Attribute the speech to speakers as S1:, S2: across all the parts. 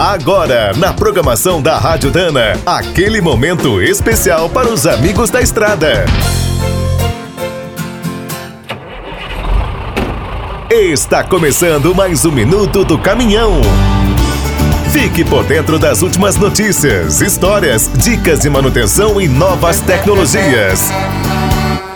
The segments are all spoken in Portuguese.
S1: Agora, na programação da Rádio Dana, aquele momento especial para os amigos da estrada. Está começando mais um minuto do caminhão. Fique por dentro das últimas notícias, histórias, dicas de manutenção e novas tecnologias.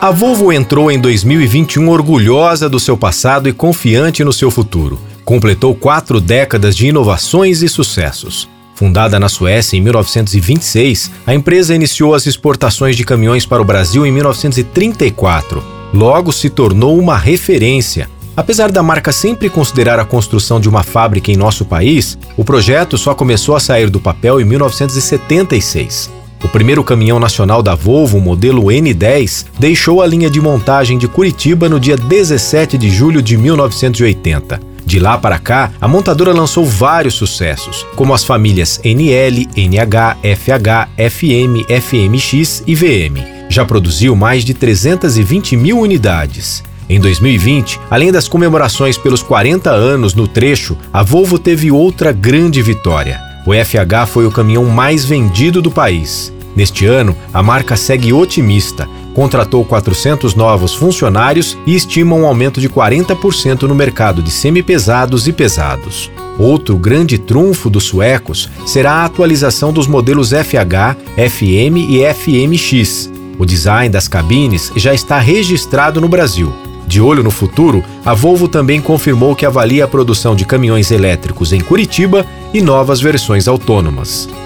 S2: A Volvo entrou em 2021 orgulhosa do seu passado e confiante no seu futuro. Completou quatro décadas de inovações e sucessos. Fundada na Suécia em 1926, a empresa iniciou as exportações de caminhões para o Brasil em 1934. Logo se tornou uma referência. Apesar da marca sempre considerar a construção de uma fábrica em nosso país, o projeto só começou a sair do papel em 1976. O primeiro caminhão nacional da Volvo, modelo N10, deixou a linha de montagem de Curitiba no dia 17 de julho de 1980. De lá para cá, a montadora lançou vários sucessos, como as famílias NL, NH, FH, FM, FMX e VM. Já produziu mais de 320 mil unidades. Em 2020, além das comemorações pelos 40 anos no trecho, a Volvo teve outra grande vitória. O FH foi o caminhão mais vendido do país. Neste ano, a marca segue otimista, contratou 400 novos funcionários e estima um aumento de 40% no mercado de semipesados e pesados. Outro grande trunfo dos suecos será a atualização dos modelos FH, FM e FMX. O design das cabines já está registrado no Brasil. De olho no futuro, a Volvo também confirmou que avalia a produção de caminhões elétricos em Curitiba e novas versões autônomas.